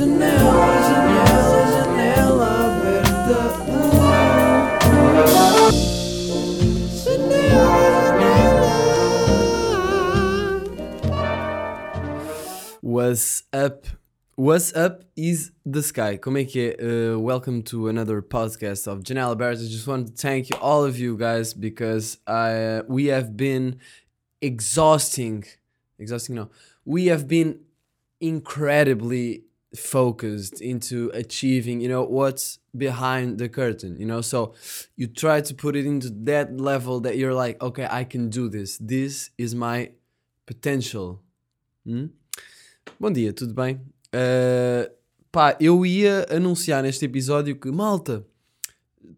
Aberta. What's up? What's up is the sky. Como é que é? Uh, welcome to another podcast of Janela Bears. I just want to thank all of you guys, because I, uh, we have been exhausting, exhausting, no, we have been incredibly focused into achieving, you know, what's behind the curtain, you know. So you try to put it into that level that you're like, okay, I can do this. This is my potential. Hmm? Bom dia, tudo bem? Uh, pá, eu ia anunciar neste episódio que, malta,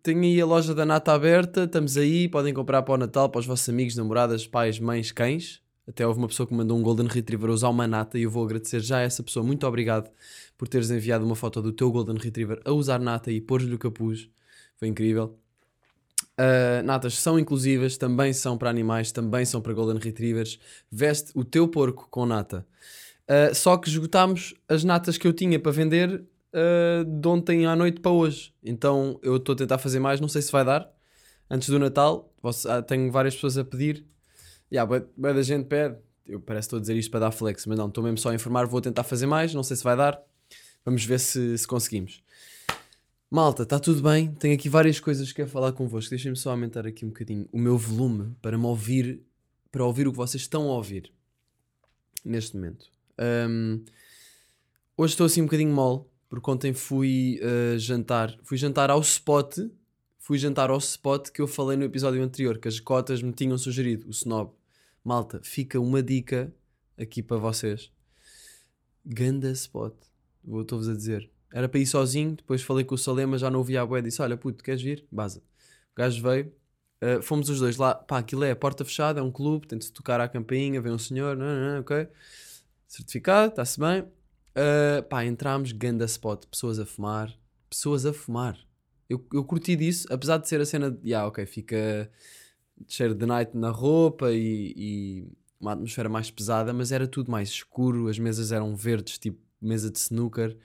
tenho aí a loja da Nata aberta, estamos aí, podem comprar para o Natal, para os vossos amigos, namoradas, pais, mães, cães. Até houve uma pessoa que mandou um Golden Retriever usar uma nata e eu vou agradecer já a essa pessoa. Muito obrigado por teres enviado uma foto do teu Golden Retriever a usar nata e pôr-lhe o capuz. Foi incrível. Uh, natas são inclusivas, também são para animais, também são para Golden Retrievers. Veste o teu porco com nata. Uh, só que esgotámos as natas que eu tinha para vender uh, de ontem à noite para hoje. Então eu estou a tentar fazer mais, não sei se vai dar. Antes do Natal, tenho várias pessoas a pedir Yeah, boa da gente pede. Eu parece que estou a dizer isto para dar flex, mas não, estou mesmo só a informar. Vou tentar fazer mais, não sei se vai dar. Vamos ver se, se conseguimos. Malta, está tudo bem? Tenho aqui várias coisas que quero falar convosco. Deixem-me só aumentar aqui um bocadinho o meu volume para me ouvir, para ouvir o que vocês estão a ouvir neste momento. Um, hoje estou assim um bocadinho mole, porque ontem fui uh, jantar. Fui jantar ao spot. Fui jantar ao spot que eu falei no episódio anterior, que as cotas me tinham sugerido, o snob. Malta, fica uma dica aqui para vocês. Ganda spot. Estou-vos a dizer. Era para ir sozinho, depois falei com o Salema, já não ouvia a boé, disse: Olha, puto, queres vir? Baza. O gajo veio, uh, fomos os dois lá. Pá, aquilo é a porta fechada, é um clube, tem-de tocar à campainha, vem um senhor, não, não, não, ok. Certificado, está-se bem. Uh, pá, entramos, ganda spot, pessoas a fumar, pessoas a fumar. Eu, eu curti disso, apesar de ser a cena de, yeah, ok, fica cheiro de night na roupa e, e, uma atmosfera mais pesada, mas era tudo mais escuro, as mesas eram verdes, tipo mesa de snooker.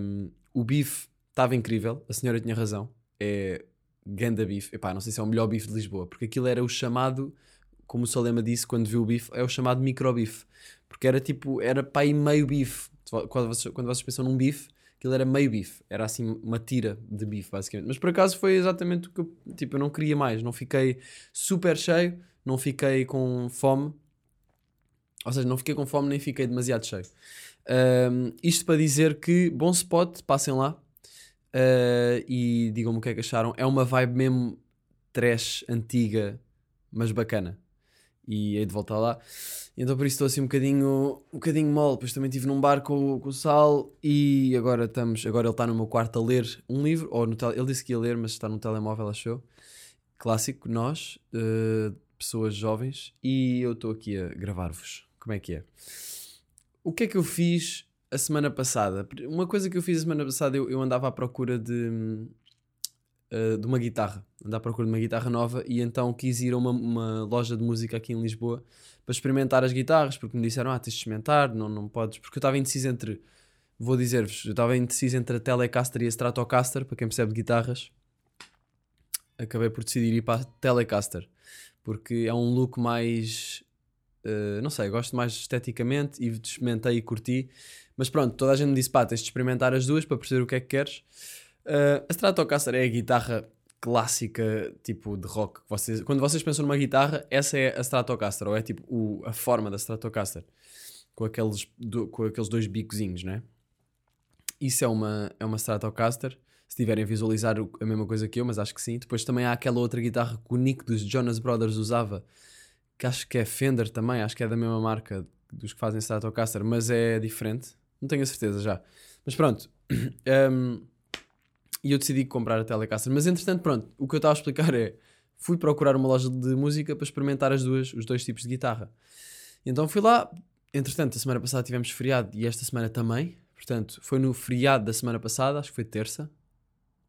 Um, o bife estava incrível, a senhora tinha razão, é ganda bife. Epá, não sei se é o melhor bife de Lisboa, porque aquilo era o chamado, como o Salema disse quando viu o bife, é o chamado micro bife, porque era tipo, era aí meio bife. Quando vocês, quando vocês pensam num bife, aquilo era meio bife, era assim uma tira de bife, basicamente. Mas por acaso foi exatamente o que eu, tipo, eu não queria mais, não fiquei super cheio, não fiquei com fome, ou seja, não fiquei com fome nem fiquei demasiado cheio. Um, isto para dizer que bom spot, passem lá uh, e digam-me o que é que acharam. É uma vibe mesmo trash antiga, mas bacana. E hei de voltar lá. Então por isso estou assim um bocadinho, um bocadinho mole. Depois também estive num bar com, com o Sal e agora estamos. Agora ele está no meu quarto a ler um livro. Ou no ele disse que ia ler, mas está no telemóvel, achou. Clássico, nós, uh, pessoas jovens, e eu estou aqui a gravar-vos. Como é que é? O que é que eu fiz a semana passada? Uma coisa que eu fiz a semana passada, eu, eu andava à procura de, uh, de uma guitarra. Andava à procura de uma guitarra nova e então quis ir a uma, uma loja de música aqui em Lisboa para experimentar as guitarras, porque me disseram, ah, tens de experimentar, não, não podes, porque eu estava indeciso entre, vou dizer-vos, eu estava indeciso entre a Telecaster e a Stratocaster, para quem percebe de guitarras, acabei por decidir ir para a Telecaster, porque é um look mais, uh, não sei, gosto mais esteticamente e experimentei e curti, mas pronto, toda a gente me disse, pá, tens de experimentar as duas para perceber o que é que queres. Uh, a Stratocaster é a guitarra clássica, tipo de rock. Vocês, quando vocês pensam numa guitarra, essa é a Stratocaster, ou é tipo o, a forma da Stratocaster, com aqueles, do, com aqueles dois bicozinhos, né? Isso é uma, é uma Stratocaster. Se tiverem a visualizar a mesma coisa que eu, mas acho que sim. Depois também há aquela outra guitarra que o Nick dos Jonas Brothers usava, que acho que é Fender também, acho que é da mesma marca dos que fazem Stratocaster, mas é diferente. Não tenho a certeza já. Mas pronto. um, e eu decidi comprar a Telecaster. Mas entretanto, pronto, o que eu estava a explicar é: fui procurar uma loja de música para experimentar as duas, os dois tipos de guitarra. Então fui lá. Entretanto, a semana passada tivemos feriado e esta semana também. Portanto, foi no feriado da semana passada, acho que foi terça.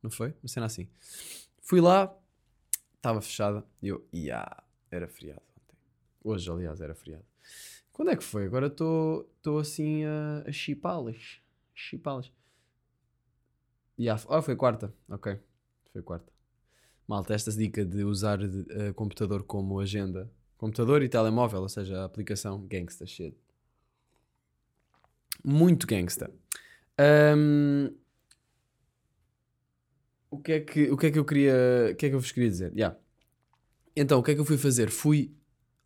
Não foi? Uma cena assim. Fui lá, estava fechada. E eu, yeah, era feriado ontem. Hoje, aliás, era feriado. Quando é que foi? Agora estou assim a, a chipá-las. Chipalas. Yeah, ah, foi quarta. Ok. Foi quarta. Malta, esta dica de usar uh, computador como agenda. Computador e telemóvel, ou seja, a aplicação gangsta shit. Muito gangsta. Um, o, que é que, o que é que eu queria. O que é que eu vos queria dizer? Yeah. Então, o que é que eu fui fazer? Fui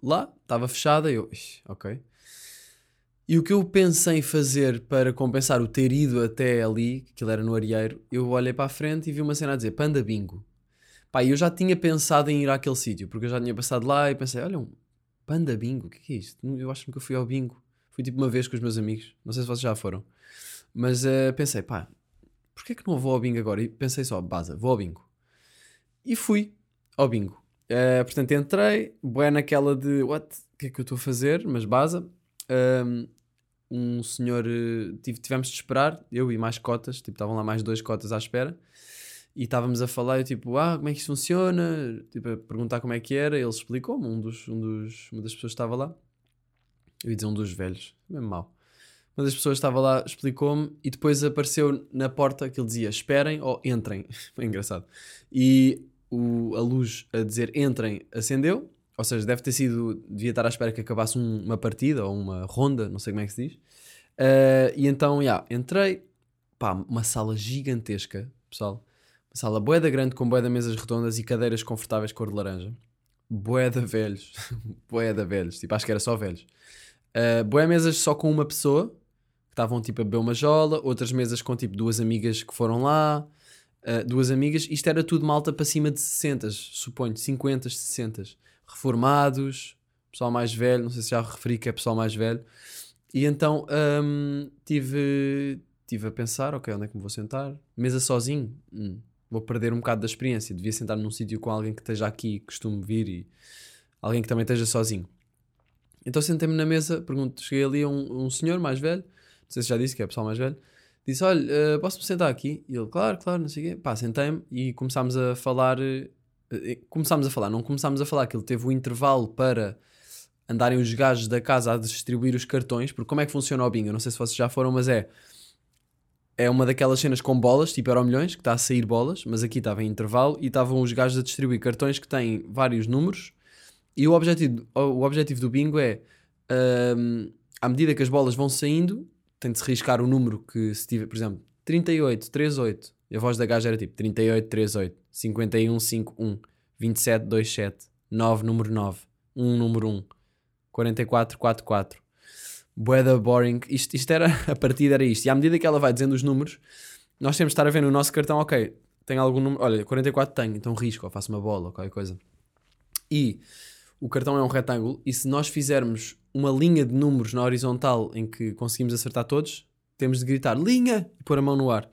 lá, estava fechada, eu. Ok. E o que eu pensei fazer para compensar o ter ido até ali, que aquilo era no Arieiro, eu olhei para a frente e vi uma cena a dizer Panda Bingo. Pá, eu já tinha pensado em ir àquele sítio, porque eu já tinha passado lá e pensei, olha, um Panda Bingo, o que é, é isto? Eu acho que nunca fui ao bingo. Fui tipo uma vez com os meus amigos, não sei se vocês já foram. Mas uh, pensei, pá, porquê que não vou ao bingo agora? E pensei só, baza, vou ao bingo. E fui ao bingo. Uh, portanto, entrei, boé naquela de, what, o que é que eu estou a fazer? Mas baza. Um, um senhor, eh, tivemos de esperar, eu e mais cotas, tipo, estavam lá mais dois cotas à espera, e estávamos a falar, eu tipo, ah, como é que isto funciona? Tipo, a perguntar como é que era, ele explicou-me, um dos, um dos, uma das pessoas estava lá, eu ia dizer um dos velhos, mesmo mal. Uma das pessoas estava lá explicou-me e depois apareceu na porta que ele dizia esperem ou entrem. Foi engraçado. E o, a luz a dizer entrem acendeu ou seja, deve ter sido. Devia estar à espera que acabasse um, uma partida ou uma ronda, não sei como é que se diz. Uh, e então, yeah, entrei. Pá, uma sala gigantesca, pessoal. Uma sala boeda grande com boeda mesas redondas e cadeiras confortáveis cor de laranja. Boeda velhos. boeda velhos. Tipo, acho que era só velhos. Uh, boé mesas só com uma pessoa, que estavam tipo a beber uma jola. Outras mesas com tipo duas amigas que foram lá. Uh, duas amigas. Isto era tudo malta para cima de 60, suponho. 50, 60 reformados, pessoal mais velho, não sei se já referi que é pessoal mais velho. E então um, tive, tive a pensar, ok, onde é que me vou sentar? Mesa sozinho? Hum, vou perder um bocado da experiência. Devia sentar num sítio com alguém que esteja aqui, costume vir e alguém que também esteja sozinho. Então sentei-me na mesa, pergunto, cheguei ali a um, um, senhor mais velho, não sei se já disse que é pessoal mais velho, disse, olha, uh, posso-me sentar aqui? E ele, claro, claro, não sei o quê. Pá, sentei-me e começámos a falar eh, começámos a falar, não começámos a falar que ele teve o intervalo para andarem os gajos da casa a distribuir os cartões, porque como é que funciona o bingo? Eu não sei se vocês já foram, mas é é uma daquelas cenas com bolas, tipo Euro Milhões, que está a sair bolas, mas aqui estava em intervalo e estavam os gajos a distribuir cartões que têm vários números e o objetivo, o objetivo do bingo é um, à medida que as bolas vão saindo, tem de se riscar o número que se tiver, por exemplo, 38, 38, e a voz da gaja era tipo 38, 38, 51, 51, 27, 27, 9, número 9, 1, número 1, 44, 44. Boeda boring. Isto, isto era, a partida era isto. E à medida que ela vai dizendo os números, nós temos de estar a ver no nosso cartão, ok, tem algum número, olha, 44 tenho, então risco, ou faço uma bola, ou qualquer coisa. E o cartão é um retângulo, e se nós fizermos uma linha de números na horizontal em que conseguimos acertar todos, temos de gritar linha e pôr a mão no ar.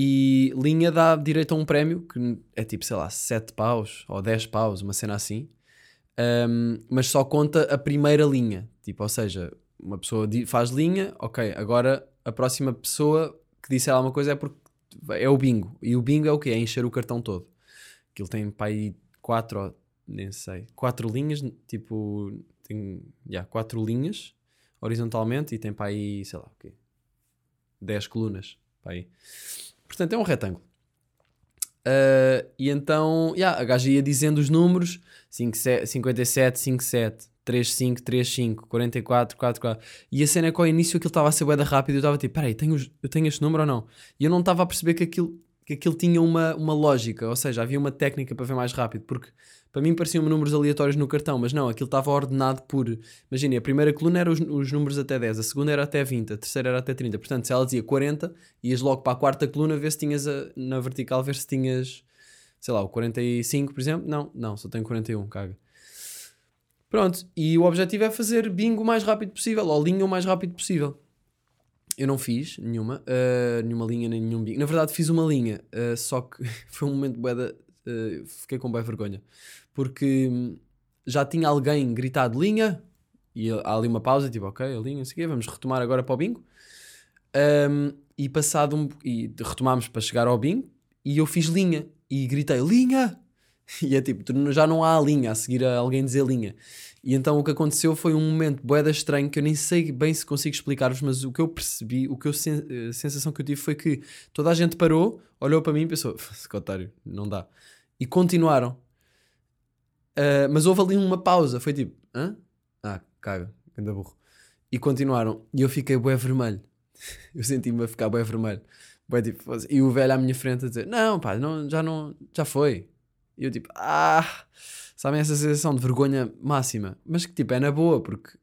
E linha dá direito a um prémio que é tipo, sei lá, 7 paus ou 10 paus, uma cena assim. Um, mas só conta a primeira linha. Tipo, ou seja, uma pessoa faz linha, ok, agora a próxima pessoa que disser alguma coisa é porque é o bingo. E o bingo é o quê? É encher o cartão todo. Aquilo tem para aí 4, nem sei, 4 linhas, tipo, tem yeah, 4 linhas horizontalmente e tem para aí, sei lá, o quê? 10 colunas. Para aí. Portanto, é um retângulo. Uh, e então, yeah, a gaja ia dizendo os números: 57, 57, 35, 35, 44, 44. E a cena é que ao início aquilo estava a ser bué rápido. Eu estava tipo: peraí, tenho, eu tenho este número ou não? E eu não estava a perceber que aquilo, que aquilo tinha uma, uma lógica, ou seja, havia uma técnica para ver mais rápido. Porque para mim pareciam números aleatórios no cartão, mas não, aquilo estava ordenado por. Imagina, a primeira coluna era os, os, números até 10, a segunda era até 20, a terceira era até 30. Portanto, se ela dizia 40, ias logo para a quarta coluna ver se tinhas a, na vertical, ver se tinhas, sei lá, o 45, por exemplo. Não, não, só tenho 41, caga. Pronto, e o objetivo é fazer bingo o mais rápido possível, ou linha o mais rápido possível. Eu não fiz nenhuma, uh, nenhuma linha nem nenhum bingo. Na verdade, fiz uma linha, uh, só que foi um momento boeda uh, fiquei com bem vergonha. Porque hum, já tinha alguém gritado linha, e há ali uma pausa, tipo, ok, a linha, sei vamos retomar agora para o bingo. Um, e passado um. E retomámos para chegar ao bingo, e eu fiz linha, e gritei linha! E é tipo, já não há linha a seguir a alguém dizer linha. E então o que aconteceu foi um momento boeda estranho que eu nem sei bem se consigo explicar-vos, mas o que eu percebi, o que eu sen a sensação que eu tive foi que toda a gente parou, olhou para mim e pensou, otário, não dá. E continuaram. Uh, mas houve ali uma pausa, foi tipo, hã? Ah, caga, anda burro. E continuaram. E eu fiquei bué vermelho. eu senti-me a ficar bué vermelho. Bué tipo, e o velho à minha frente a dizer, não pá, não, já não, já foi. E eu tipo, ah, sabem essa sensação de vergonha máxima, mas que tipo é na boa, porque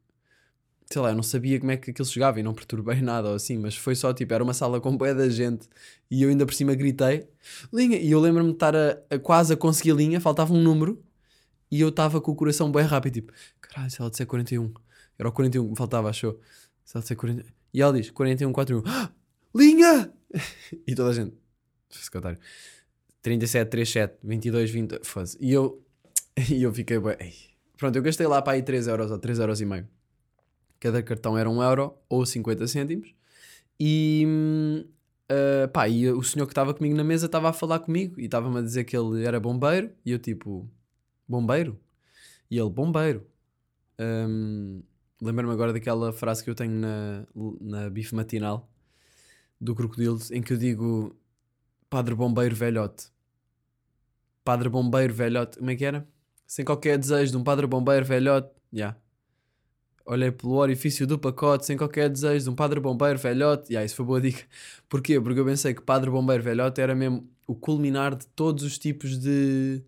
sei lá, eu não sabia como é que aquilo chegava e não perturbei nada ou assim, mas foi só tipo, era uma sala com boia da gente e eu ainda por cima gritei, linha, e eu lembro-me de estar a, a, quase a conseguir linha, faltava um número e eu estava com o coração bem rápido, tipo, caralho, se ela disser 41, era o 41 que faltava, achou? Se ela disser 40, e ela diz 41, 41, ah, linha! e toda a gente, secretário. 37, 37, 22, 20. Fosse. E eu, e eu fiquei bem. Pronto, eu gastei lá para aí 3 euros ou 3 euros e meio. Cada cartão era 1 euro ou 50 cêntimos. E, uh, pá, e o senhor que estava comigo na mesa estava a falar comigo e estava-me a dizer que ele era bombeiro. E eu, tipo, bombeiro? E ele, bombeiro. Um, Lembro-me agora daquela frase que eu tenho na, na bife matinal do Crocodilo, em que eu digo Padre Bombeiro Velhote padre bombeiro velhote. Como é que era? Sem qualquer desejo de um padre bombeiro velhote. Já. Yeah. Olhei pelo orifício do pacote sem qualquer desejo de um padre bombeiro velhote. Yeah, isso foi boa dica. Porquê? Porque eu pensei que padre bombeiro velhote era mesmo o culminar de todos os tipos de.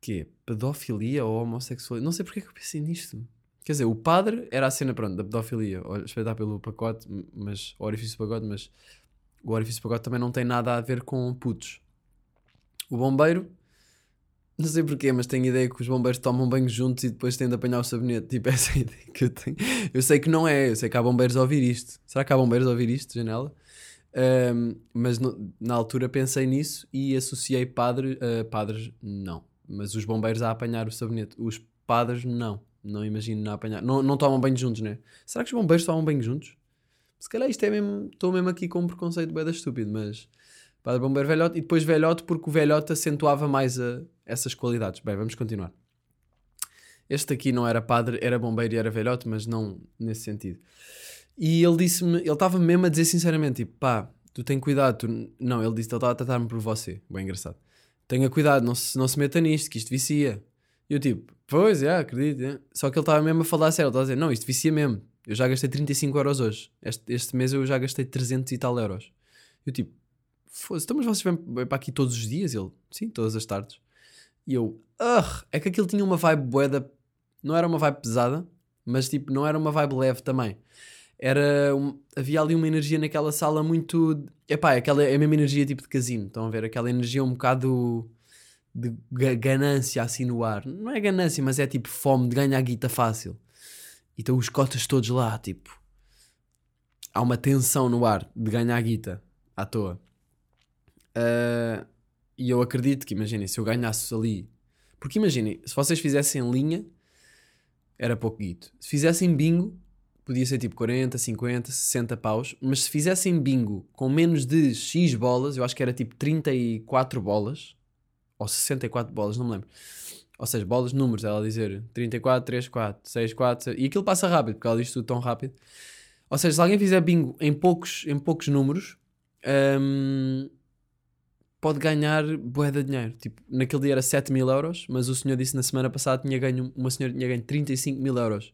Quê? Pedofilia ou homossexualidade? Não sei porque é que eu pensei nisto. Quer dizer, o padre era a cena, pronto, da pedofilia, espreitar pelo pacote, mas, o orifício do pacote, mas o orifício pagote também não tem nada a ver com putos. O bombeiro, não sei porquê, mas tenho ideia que os bombeiros tomam banho juntos e depois têm de apanhar o sabonete. Tipo, essa é a ideia que eu tenho. Eu sei que não é, eu sei que há bombeiros a ouvir isto. Será que há bombeiros a ouvir isto, janela? Um, mas no, na altura pensei nisso e associei padre, uh, padres, não. Mas os bombeiros a apanhar o sabonete. Os padres, não. Não imagino não apanhar. Não, não tomam banho juntos, né? Será que os bombeiros tomam banho juntos? Se calhar isto é mesmo. Estou mesmo aqui com um preconceito bem estúpido, mas. Padre Bombeiro Velhote e depois Velhote porque o Velhote acentuava mais a, essas qualidades. Bem, vamos continuar. Este aqui não era padre, era bombeiro e era velhote, mas não nesse sentido. E ele disse-me, ele estava mesmo a dizer sinceramente, tipo, pá, tu tem cuidado, tu... não, ele disse, ele estava a tratar-me por você, bem engraçado. Tenha cuidado, não se, não se meta nisto, que isto vicia. E eu tipo, pois, é, acredito, é. Só que ele estava mesmo a falar sério, ele estava a dizer, não, isto vicia mesmo. Eu já gastei 35 euros hoje. Este, este mês eu já gastei 300 e tal euros. Eu tipo, foda-se, então mas vocês vêm para aqui todos os dias? Ele, sim, todas as tardes. E eu, ah, é que aquilo tinha uma vibe boeda, não era uma vibe pesada, mas tipo, não era uma vibe leve também. Era, um, havia ali uma energia naquela sala muito, epá, aquela, é a mesma energia tipo de casino, estão a ver? Aquela energia um bocado de ganância assim no ar. Não é ganância, mas é tipo fome de ganhar guita fácil. E estão os cotas todos lá, tipo. Há uma tensão no ar de ganhar guita à toa. Uh, e eu acredito que, imaginem, se eu ganhasse ali. Porque imaginem, se vocês fizessem linha, era pouco guito. Se fizessem bingo, podia ser tipo 40, 50, 60 paus. Mas se fizessem bingo com menos de X bolas, eu acho que era tipo 34 bolas, ou 64 bolas, não me lembro ou seja, bolas, números, ela dizer 34, 3, 4, 6, 4, e aquilo passa rápido, porque ela diz tudo tão rápido. Ou seja, se alguém fizer bingo em poucos, em poucos números, um, pode ganhar bué de dinheiro. Tipo, naquele dia era 7 mil euros, mas o senhor disse na semana passada tinha ganho, uma senhora tinha ganho 35 mil euros.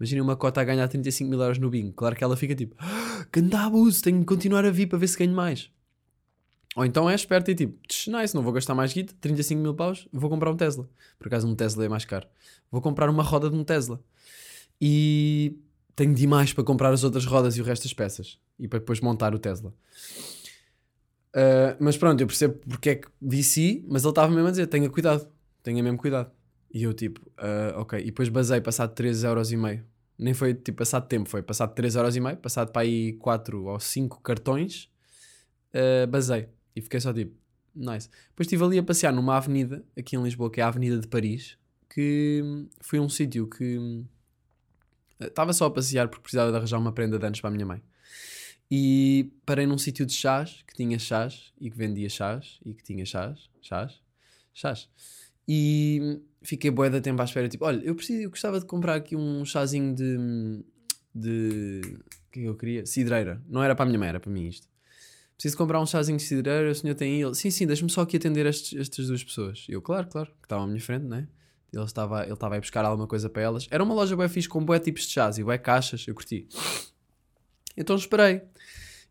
Imagina uma cota a ganhar 35 mil euros no bingo. Claro que ela fica tipo, ah, ganda abuso, tenho que continuar a vir para ver se ganho mais. Ou então é esperto e tipo, nice, não vou gastar mais guita, 35 mil paus, vou comprar um Tesla. Por acaso um Tesla é mais caro. Vou comprar uma roda de um Tesla. E tenho demais para comprar as outras rodas e o resto das peças. E para depois montar o Tesla. Uh, mas pronto, eu percebo porque é que VC, mas ele estava mesmo a dizer, tenha cuidado, tenha mesmo cuidado. E eu tipo, uh, ok. E depois basei passado 3,5€. Nem foi tipo passado tempo, foi passado 3,5€, passado para aí 4 ou 5 cartões, uh, basei. E fiquei só tipo, nice. Depois estive ali a passear numa avenida, aqui em Lisboa, que é a Avenida de Paris, que foi um sítio que estava só a passear porque precisava de arranjar uma prenda de anos para a minha mãe. E parei num sítio de chás, que tinha chás e que vendia chás e que tinha chás, chás, chás. E fiquei bué da tempo à espera, tipo, olha, eu preciso, eu gostava de comprar aqui um chazinho de de o que é que eu queria? Cidreira. Não era para a minha mãe, era para mim isto. Preciso comprar um chazinho de cidreira, o senhor tem? Ele, sim, sim, deixa-me só aqui atender estes, estas duas pessoas. E eu, claro, claro, que estavam à minha frente, né? Ele estava, ele estava a ir buscar alguma coisa para elas. Era uma loja bué fixe com bué tipos de chás e bué caixas, eu curti. Então esperei.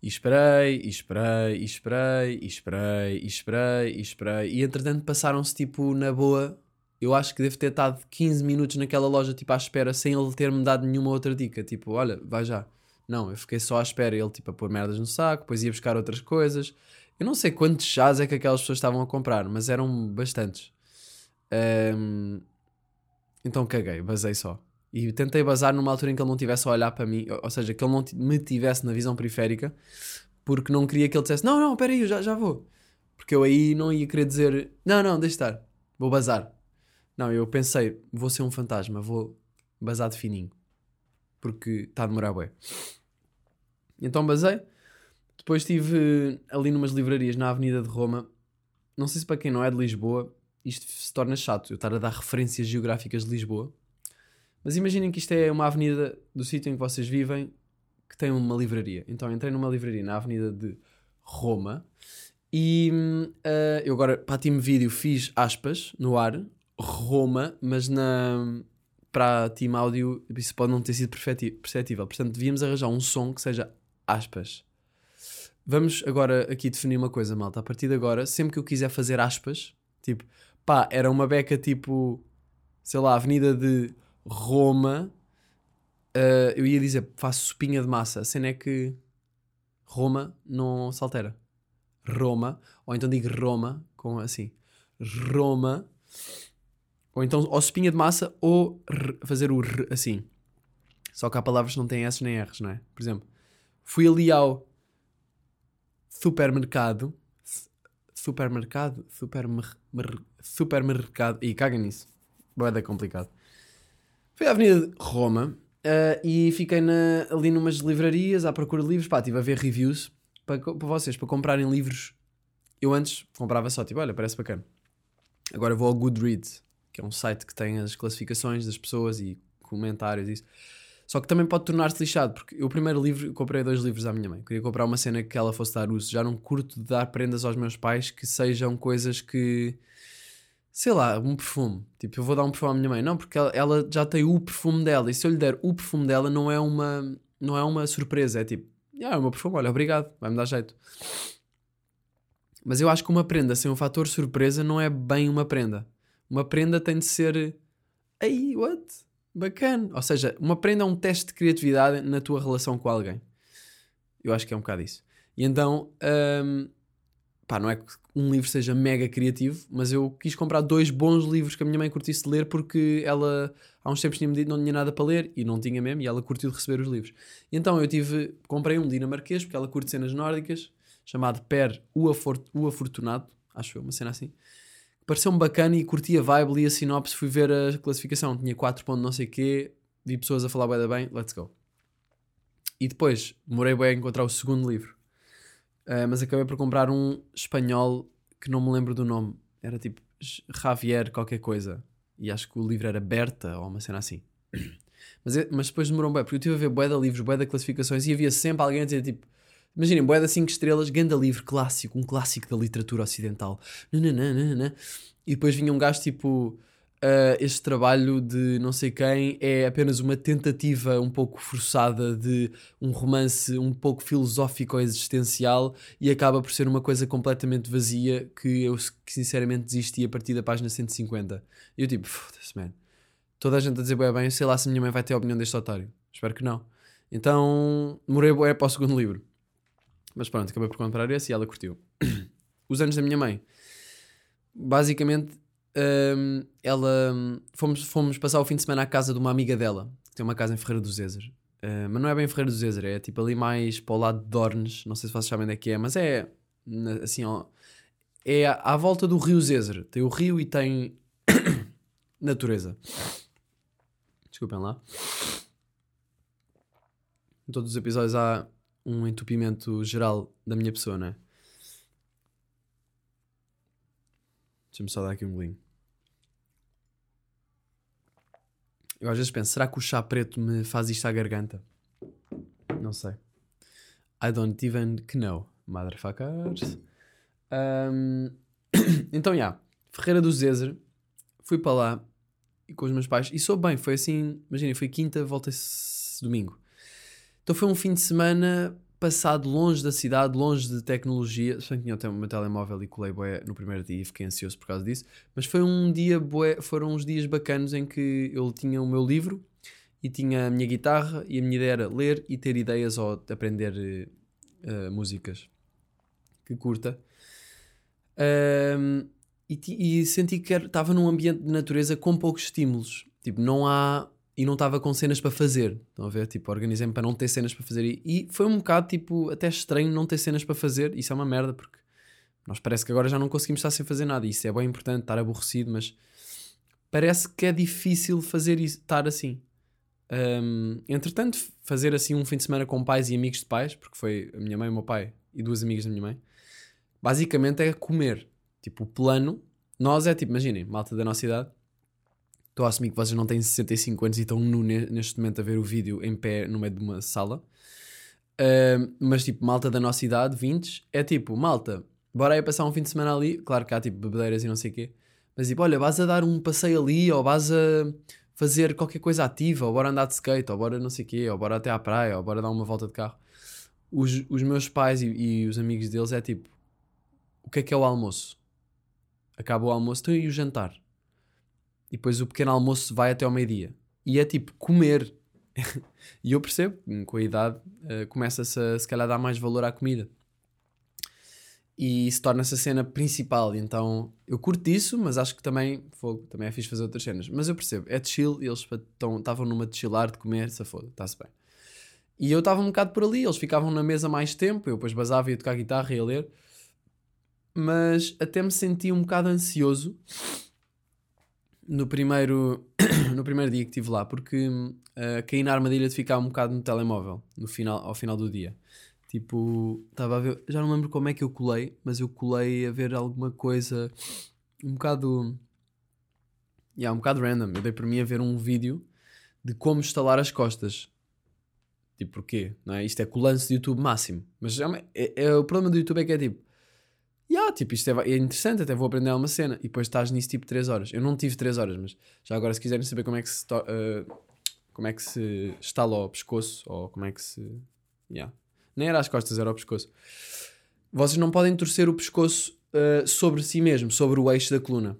E esperei, e esperei, e esperei, e esperei, e esperei, e esperei. E entretanto passaram-se tipo na boa. Eu acho que devo ter estado 15 minutos naquela loja tipo à espera sem ele ter-me dado nenhuma outra dica. Tipo, olha, vai já. Não, eu fiquei só à espera. Ele tipo a pôr merdas no saco, depois ia buscar outras coisas. Eu não sei quantos chás é que aquelas pessoas estavam a comprar, mas eram bastantes. Ahm, então caguei, basei só. E tentei bazar numa altura em que ele não estivesse a olhar para mim, ou- seja, que ele não me tivesse na visão periférica, porque não queria que ele dissesse: Não, não, espera aí, eu já, já vou. Porque eu aí não ia querer dizer: Não, não, deixa estar, vou bazar. Não, eu pensei: Vou ser um fantasma, vou bazar de fininho, porque está a demorar bué. Então basei. Depois estive ali numas livrarias na Avenida de Roma. Não sei se para quem não é de Lisboa, isto se torna chato, eu estar a dar referências geográficas de Lisboa. Mas imaginem que isto é uma avenida do sítio em que vocês vivem que tem uma livraria. Então entrei numa livraria na Avenida de Roma e ah, eu agora para Team Vídeo fiz aspas no ar, Roma, mas na para a Team Áudio isso pode não ter sido perceptível. Portanto, devíamos arranjar um som que seja aspas. Vamos agora aqui definir uma coisa, malta. A partir de agora, sempre que eu quiser fazer aspas, tipo, pá, era uma beca tipo, sei lá, Avenida de Roma, ah, eu ia dizer, faço sopinha de massa. A cena é que Roma não se altera. Roma, ou então digo Roma, com assim, Roma, ou então ou sopinha de massa, ou fazer o r assim. Só que há palavras que não têm S nem R's, não é? Por exemplo, fui ali ao supermercado, supermercado, supermer, mer- supermercado, e caga nisso, boeda complicado. Fui à Avenida Roma eh, e fiquei na- ali numas livrarias à procura de livros. Pá, estive a ver reviews para vocês, para comprarem livros. Eu antes comprava só, tipo, olha, parece bacana. Agora vou ao Goodreads, que é um site que tem as classificações das pessoas e comentários e isso. Só que também pode tornar-se lixado, porque eu o primeiro livro, comprei dois livros à minha mãe. Queria comprar uma cena que ela fosse dar uso. Já não curto de dar prendas aos meus pais que sejam coisas que sei lá, um perfume. Tipo, eu vou dar um perfume à minha mãe. Não, porque ela, ela já tem o perfume dela. E se eu lhe der o perfume dela, não é uma, não é uma surpresa. É tipo, ah, é o meu perfume, olha, obrigado, vai-me dar jeito. Mas eu acho que uma prenda sem um fator surpresa não é bem uma prenda. Uma prenda tem de ser. Aí, what? Bacana. Ou seja, uma prenda é um teste de criatividade na tua relação com alguém. Eu acho que é um bocado isso. E então, hum, pá, não é que um livro seja mega criativo, mas eu quis comprar dois bons livros que a minha mãe curtisse de ler porque ela há uns tempos tinha-me dito não tinha nada para ler e não tinha mesmo, e ela curtiu de receber os livros. E então eu tive, comprei um dinamarquês porque ela curte cenas nórdicas, chamado Per o Afortunado, acho eu, uma cena assim. Pareceu-me bacana e curti a vibe, li a sinopse, fui ver a classificação, tinha 4 pontos não sei quê, vi pessoas a falar bem, bem, let's go. E depois, demorei bem a encontrar o segundo livro. Uh, mas acabei por comprar um espanhol que não me lembro do nome. Era tipo Javier qualquer coisa. E acho que o livro era Berta ou uma cena assim. Mas, é- mas depois demorou bem, porque eu estive a ver bué de livros, bué de classificações e havia sempre alguém a dizer tipo... Imaginem, de 5 estrelas, ganda livro clássico, um clássico da literatura ocidental. Nananana. E depois vinha um gajo tipo... "Ah, este trabalho de não sei quem é apenas uma tentativa um pouco forçada de um romance um pouco filosófico existencial e acaba por ser uma coisa completamente vazia que eu sinceramente desisti a partir da página 150. E eu tipo, foda-se, man. Toda a gente a dizer bem, bem, sei lá se a minha mãe vai ter a opinião deste otário. Espero que não. Então, demorei bué para o segundo livro. Mas pronto, acabei por comprar esse e ela curtiu. Os anos da minha mãe. Basicamente, hum, ela hum, fomos, fomos passar o fim de semana à casa de uma amiga dela, que tem uma casa em Ferreira do Zezer. Uh, mas não é bem Ferreira do Zezer, é tipo ali mais para o lado de Dornes, não sei se vocês sabem onde é que é, mas é assim, ó, é à volta do rio Zezer. Tem o rio e tem natureza. Desculpem lá. Em todos os episódios há um entupimento geral da minha pessoa, não é? Deixa-me só dar aqui um golinho. Eu às vezes penso, será que o chá preto me faz isto à garganta? Não sei. I don't even know, motherfuckers. Um, então, já. Yeah, Ferreira do Zezer. Fui para lá com os meus pais. E soube bem, foi assim, imaginem, foi quinta, volta-se domingo. Então foi um fim de semana passado longe da cidade, longe de tecnologia. Só que tinha o meu telemóvel e colei boé no primeiro dia e fiquei ansioso por causa disso. Mas foi um dia bué, foram uns dias bacanos em que eu tinha o meu livro e tinha a minha guitarra e a minha ideia era ler e ter ideias ou aprender uh, músicas que curta. Um, e, e, senti que estava num ambiente de natureza com poucos estímulos. Tipo, não há e não estava com cenas para fazer. Estão a ver? Tipo, organizei-me para não ter cenas para fazer. E, e, foi um bocado, tipo, até estranho não ter cenas para fazer. Isso é uma merda, porque nós parece que agora já não conseguimos estar sem fazer nada. Isso é bem importante, estar aborrecido, mas parece que é difícil fazer isso, estar assim. Um, entretanto, fazer assim um fim de semana com pais e amigos de pais, porque foi a minha mãe, o meu pai e duas amigas da minha mãe, basicamente é comer. Tipo, o plano, nós é tipo, imaginem, malta da nossa idade, Estou a assumir que vocês não têm 65 anos e estão nu neste momento a ver o vídeo em pé no meio de uma sala. Uh, mas tipo, malta da nossa idade, 20, é tipo, malta, bora aí passar um fim de semana ali. Claro que há tipo bebedeiras e não sei o quê. Mas tipo, olha, vais a dar um passeio ali, ou vais a fazer qualquer coisa ativa, ou bora andar de skate, ou bora não sei o quê, ou bora até à praia, ou bora dar uma volta de carro. Os, os meus pais e, e os amigos deles é tipo, o que é que é o almoço? Acaba o almoço, então e o jantar? E depois o pequeno almoço vai até ao meio-dia. E é tipo comer. e eu percebo, com a idade, uh, começa-se a se calhar dar mais valor à comida. E isso torna-se a cena principal. Então eu curto isso, mas acho que também, fogo, também é fixe fazer outras cenas. Mas eu percebo, é de chill, e eles estavam numa de chillar, de comer, se foda, está-se bem. E eu estava um bocado por ali, eles ficavam na mesa mais tempo, eu depois basava e ia tocar guitarra e ia ler. Mas até me senti um bocado ansioso no primeiro, no primeiro dia que estive lá, porque uh, caí na armadilha de ficar um bocado no telemóvel no final, ao final do dia. Tipo, estava a ver, já não lembro como é que eu colei, mas eu colei a ver alguma coisa um bocado. Yeah, um bocado random. Eu dei por mim a ver um vídeo de como instalar as costas. Tipo, porquê? Não é? Isto é com o lance de YouTube máximo. Mas é, é, é, o problema do YouTube é que é tipo yeah, tipo, isto é, é, interessante, até vou aprender uma cena. E depois estás nisso tipo 3 horas. Eu não tive 3 horas, mas já agora se quiserem saber como é que se, uh, como é que se estala o pescoço, ou como é que se. Yeah. Nem era as costas, era o pescoço. Vocês não podem torcer o pescoço uh, sobre si mesmo, sobre o eixo da coluna.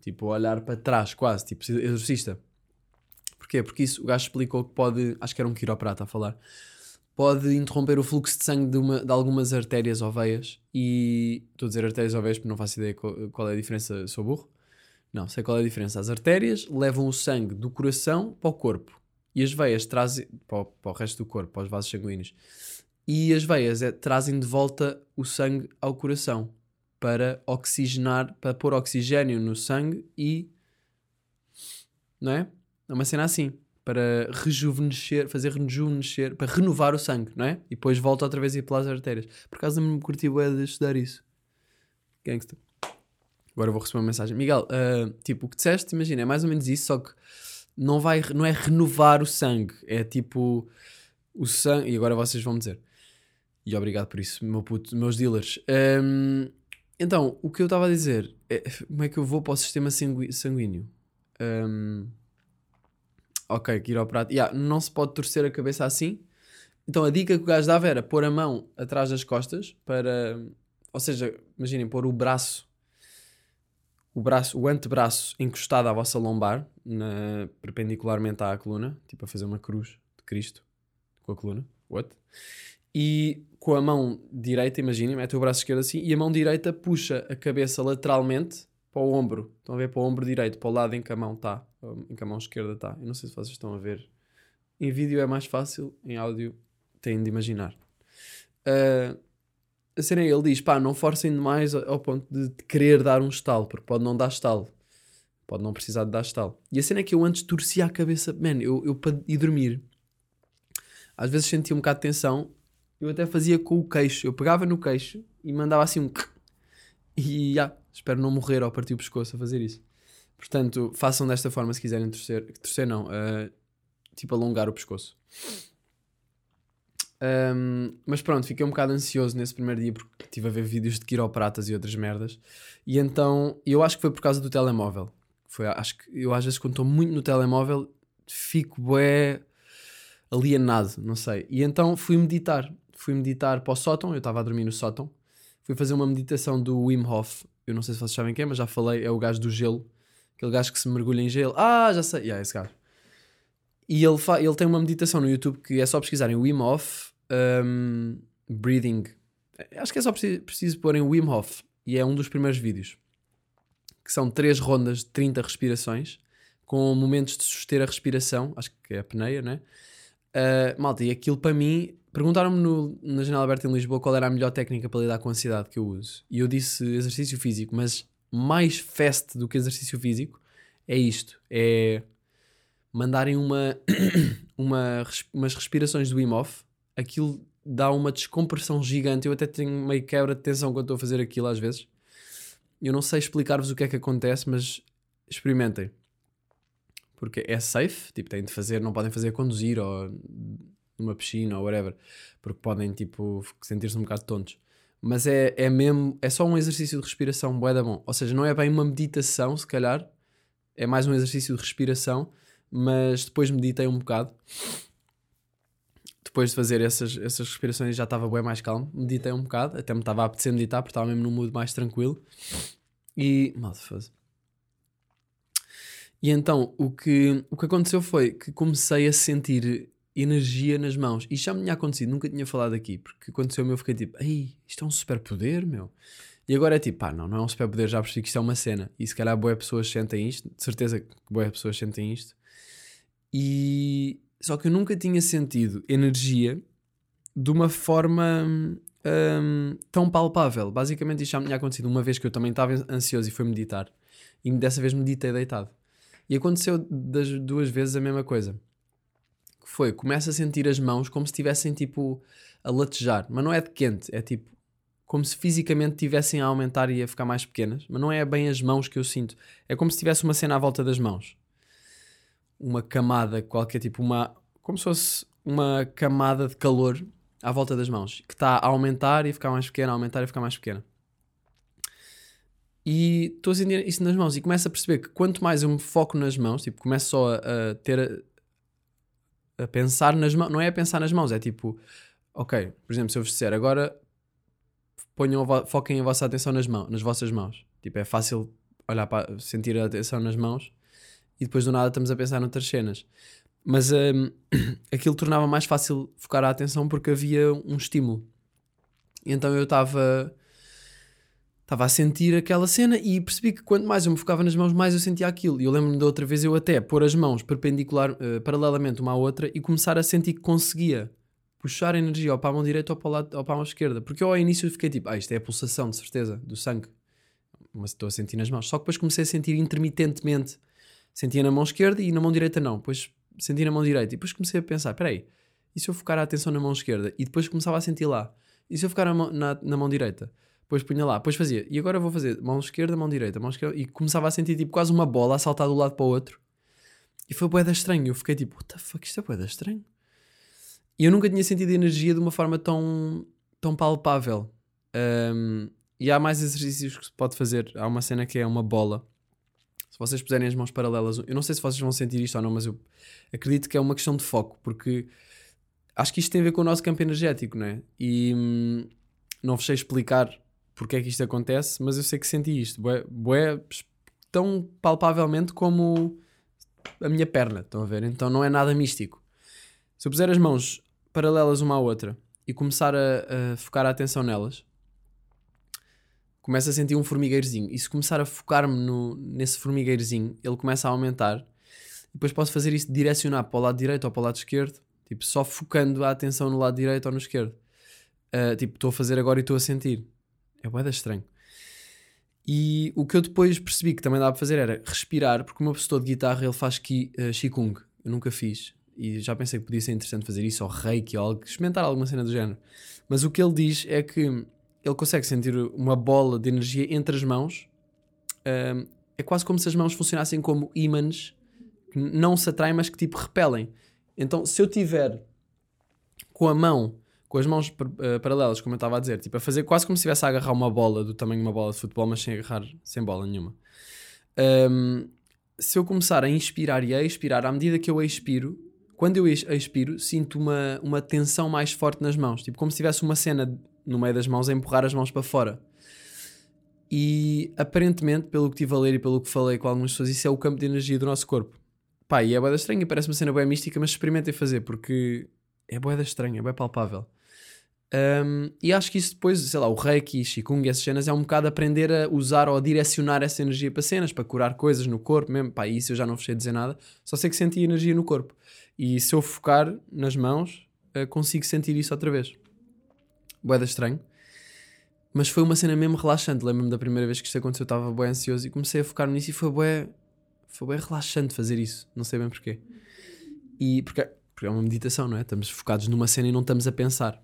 Tipo, olhar para trás, quase, tipo exorcista. Porquê? Porque isso o gajo explicou que pode. Acho que era um quiroprata a falar pode interromper o fluxo de sangue de, uma, de algumas artérias ou veias. E estou a dizer artérias ou veias porque não faço ideia qual, é a diferença, sou burro. Não, sei qual é a diferença. As artérias levam o sangue do coração para o corpo e as veias trazem para o, para o resto do corpo, para os vasos sanguíneos. E as veias é, trazem de volta o sangue ao coração para oxigenar, para pôr oxigênio no sangue e. Não é? É uma cena assim para rejuvenescer, fazer rejuvenescer, para renovar o sangue, não é? E depois volta outra vez a ir pelas artérias. Por acaso não me curti bué de estudar isso. Gangsta. Agora vou receber uma mensagem. Miguel, uh, tipo, o que disseste, imagina, é mais ou menos isso, só que não, vai, não é renovar o sangue, é tipo o sangue. E agora vocês vão me dizer. E obrigado por isso, meu puto, meus dealers. Um, então, o que eu estava a dizer é como é que eu vou para o sistema sanguíneo? Um, ok, quiroprata, yeah, não se pode torcer a cabeça assim. Então a dica que o gajo dava era pôr a mão atrás das costas para, ou seja, imaginem, pôr o braço, o braço, o antebraço encostado à vossa lombar, na, perpendicularmente à coluna, tipo a fazer uma cruz de Cristo com a coluna, what? E com a mão direita, imaginem, mete o braço esquerdo assim, e a mão direita puxa a cabeça lateralmente para o ombro. Estão a ver para o ombro direito, para o lado em que a mão está, em que a mão esquerda está. Eu não sei se vocês estão a ver. Em vídeo é mais fácil, em áudio têm de imaginar. Uh, a cena é, ele diz, pá, não forcem demais ao ponto de querer dar um estalo, porque pode não dar estalo. Pode não precisar de dar estalo. E a cena é que eu antes torcia a cabeça, man, eu, eu para ir dormir, às vezes sentia um bocado de tensão, eu até fazia com o queixo. Eu pegava no queixo e mandava assim um. E já, espero não morrer ao partir o pescoço a fazer isso. Portanto, façam desta forma se quiserem torcer. Torcer não, uh, tipo alongar o pescoço. Um, mas pronto, fiquei um bocado ansioso nesse primeiro dia porque estive a ver vídeos de quiropratas e outras merdas. E então, eu acho que foi por causa do telemóvel. Foi, acho que eu às vezes quando estou muito no telemóvel fico bué alienado, não sei. E então fui meditar. Fui meditar para o sótão, eu estava a dormir no sótão. Fui fazer uma meditação do Wim Hof. Eu não sei se vocês sabem quem é, mas já falei, é o gajo do gelo. Aquele gajo que se mergulha em gelo. Ah, já sei. Yeah, esse gajo. E ele, ele tem uma meditação no YouTube que é só pesquisarem Wim Hof um, Breathing. Acho que é só preciso, preciso pôr em Wim Hof. E é um dos primeiros vídeos. Que são três rondas de 30 respirações com momentos de suster a respiração. Acho que é a peneia, né? Uh, malta, e aquilo para mim. Perguntaram-me na janela aberta em Lisboa qual era a melhor técnica para lidar com a ansiedade que eu uso. E eu disse exercício físico, mas mais fast do que exercício físico é isto: é mandarem uma, uma, umas respirações do Wim Hof, aquilo dá uma descompressão gigante. Eu até tenho meio quebra de tensão quando estou a fazer aquilo às vezes. Eu não sei explicar-vos o que é que acontece, mas experimentem. Porque é safe, tipo, têm de fazer, não podem fazer a conduzir ou numa piscina ou whatever, porque podem, tipo, sentir-se um bocado tontos. Mas é, é mesmo, é só um exercício de respiração bué da bom. Ou seja, não é bem uma meditação, se calhar, é mais um exercício de respiração, mas depois meditei um bocado. Depois de fazer essas, essas respirações já estava bem mais calmo, meditei um bocado, até me estava a apetecer meditar porque estava mesmo num mood mais tranquilo. E. Mal faz. E então o que, o que aconteceu foi que comecei a sentir energia nas mãos. E já me tinha acontecido, nunca tinha falado aqui, porque aconteceu-me eu fiquei tipo, ei, isto é um superpoder, meu. E agora é tipo, pá, não, não é um superpoder, já percebi que isto é uma cena. E se calhar boas pessoas sentem isto, de certeza que boas pessoas sentem isto. E só que eu nunca tinha sentido energia de uma forma hum, tão palpável. Basicamente, isto já me tinha acontecido uma vez que eu também estava ansioso e fui meditar. E dessa vez meditei deitado. E aconteceu das duas vezes a mesma coisa. Que foi, começo a sentir as mãos como se estivessem tipo a latejar. Mas não é de quente, é tipo como se fisicamente tivessem a aumentar e a ficar mais pequenas. Mas não é bem as mãos que eu sinto. É como se tivesse uma cena à volta das mãos uma camada qualquer, tipo uma. como se fosse uma camada de calor à volta das mãos, que está a aumentar e ficar mais pequena, a aumentar e ficar mais pequena. E estou a sentir isso nas mãos e começo a perceber que quanto mais eu me foco nas mãos, tipo, começo só a, a ter a, pensar nas mãos, não é a pensar nas mãos, é tipo, ok, por exemplo, se eu vos disser agora ponham, foquem a vossa atenção nas mãos, nas vossas mãos. Tipo, é fácil olhar para sentir a atenção nas mãos e depois do nada estamos a pensar noutras cenas. Mas um, aquilo tornava mais fácil focar a atenção porque havia um estímulo. Então eu estava estava a sentir aquela cena e percebi que quanto mais eu me focava nas mãos, mais eu sentia aquilo. E eu lembro-me da outra vez eu até pôr as mãos perpendicular, uh, paralelamente uma à outra e começar a sentir que conseguia puxar a energia ou para a mão direita ou para, lado, ou para a mão esquerda. Porque eu ao início fiquei tipo, ah, isto é a pulsação, de certeza, do sangue. Mas estou a sentir nas mãos. Só que depois comecei a sentir intermitentemente sentia na mão esquerda e na mão direita não. Depois sentia na mão direita e depois comecei a pensar: peraí, e se eu focar a atenção na mão esquerda? E depois começava a sentir lá. E se eu focar na na, na mão direita? Depois punha lá, depois fazia. E agora vou fazer mão esquerda, mão direita, mão esquerda. E começava a sentir tipo quase uma bola a saltar do lado para o outro. E foi boeda estranho. Eu fiquei tipo, what the fuck, isto é boeda estranho. E eu nunca tinha sentido energia de uma forma tão, tão palpável. Um, e há mais exercícios que se pode fazer. Há uma cena que é uma bola se vocês puserem as mãos paralelas, eu não sei se vocês vão sentir isto ou não, mas eu acredito que é uma questão de foco, porque acho que isto tem a ver com o nosso campo energético, não é? E hum, não vos sei explicar porque é que isto acontece, mas eu sei que senti isto, bué, bué, tão palpavelmente como a minha perna, estão a ver? Então não é nada místico. Se eu puser as mãos paralelas uma à outra e começar a, a focar a atenção nelas, começo a sentir um formigueirozinho. E se começar a focar-me nesse formigueirozinho, ele começa a aumentar. Depois posso fazer isso direcionar para o lado direito ou para o lado esquerdo, tipo, só focando a atenção no lado direito ou no esquerdo. Uh, tipo, estou a fazer agora e estou a sentir. É boeda estranho. E o que eu depois percebi que também dava para fazer era respirar, porque o meu professor de guitarra ele faz ki, uh, Qigong, eu nunca fiz. e já pensei que podia ser interessante fazer isso, ou reiki, ou algo, experimentar alguma cena do género. Mas o que ele diz é que ele consegue sentir uma bola de energia entre as mãos. Ahm, é quase como se as mãos funcionassem como ímãs que não se atraem, mas que tipo repelem. Então, se eu tiver com a mão, com as mãos eh, paralelas, como eu estava a dizer, tipo a fazer quase como se estivesse a agarrar uma bola do tamanho de uma bola de futebol, mas sem agarrar, sem bola nenhuma. Ahm, se eu começar a inspirar e a expirar, à medida que eu expiro, quando eu ex- expiro, sinto uma, uma tensão mais forte nas mãos, tipo como se tivesse uma cena no meio das mãos a empurrar as mãos para fora. E aparentemente, pelo que estive a ler e pelo que falei com algumas pessoas, isso é o campo de energia do nosso corpo. Pá, e é boeda estranha, parece uma cena bem mística, mas experimentem fazer, porque é boeda estranha, é bem palpável. Um, e acho que isso depois, sei lá, o Reiki, e essas cenas é um bocado aprender a usar ou a direcionar essa energia para cenas, para curar coisas no corpo mesmo. Pá, isso eu já não vos sei dizer nada, só sei que senti energia no corpo. E se eu focar nas mãos, eh, consigo sentir isso outra vez. Boeda estranho. Mas foi uma cena mesmo relaxante. Lembro-me da primeira vez que isto aconteceu, eu estava bem ansioso e comecei a focar nisso e foi bué, foi bué relaxante fazer isso. Não sei bem porquê. E porque, porque é uma meditação, não é? Estamos focados numa cena e não estamos a pensar.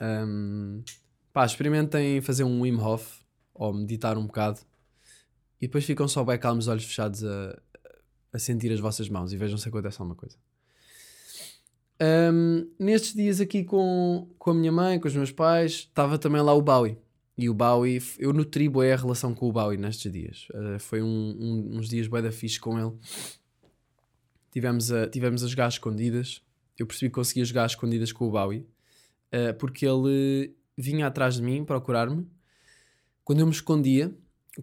Ahm, pá, experimentem fazer um Wim Hof ou meditar um bocado e depois ficam só bem calmos, olhos fechados a, a sentir as vossas mãos e vejam se acontece alguma coisa. Ahm, nestes dias aqui com, com a minha mãe, com os meus pais, estava também lá o Bowie. E o Bowie, eu nutri bué a relação com o Bowie nestes dias. Ah, foi um- um- uns dias bué da fixe com ele. Tivemos a, tivemos a jogar escondidas. Eu percebi que conseguia jogar escondidas com o Bowie. Ah, porque ele vinha atrás de mim procurar-me. Quando eu me escondia,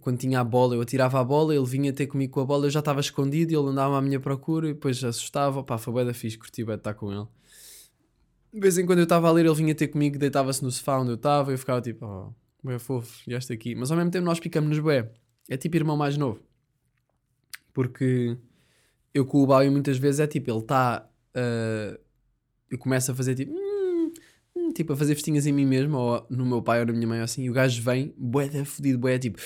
quando tinha a bola, eu atirava a bola, ele vinha ter comigo com a bola, eu já estava escondido e ele andava à minha procura e depois assustava. Pá, foi bué da fixe, curti bué estar com ele. De vez em quando eu estava a ler, ele vinha ter comigo, deitava-se no sofá onde eu estava e eu ficava tipo, oh, bué fofo, e este aqui. Mas ao mesmo tempo nós picamos-nos bué. É tipo irmão mais novo. Porque eu com o Bowie muitas vezes é tipo, ele está. eu começo a fazer tipo. Tipo, a fazer festinhas em mim mesmo, ou no meu pai ou na minha mãe, ou assim, e o gajo vem, bué da fodido, bué tipo.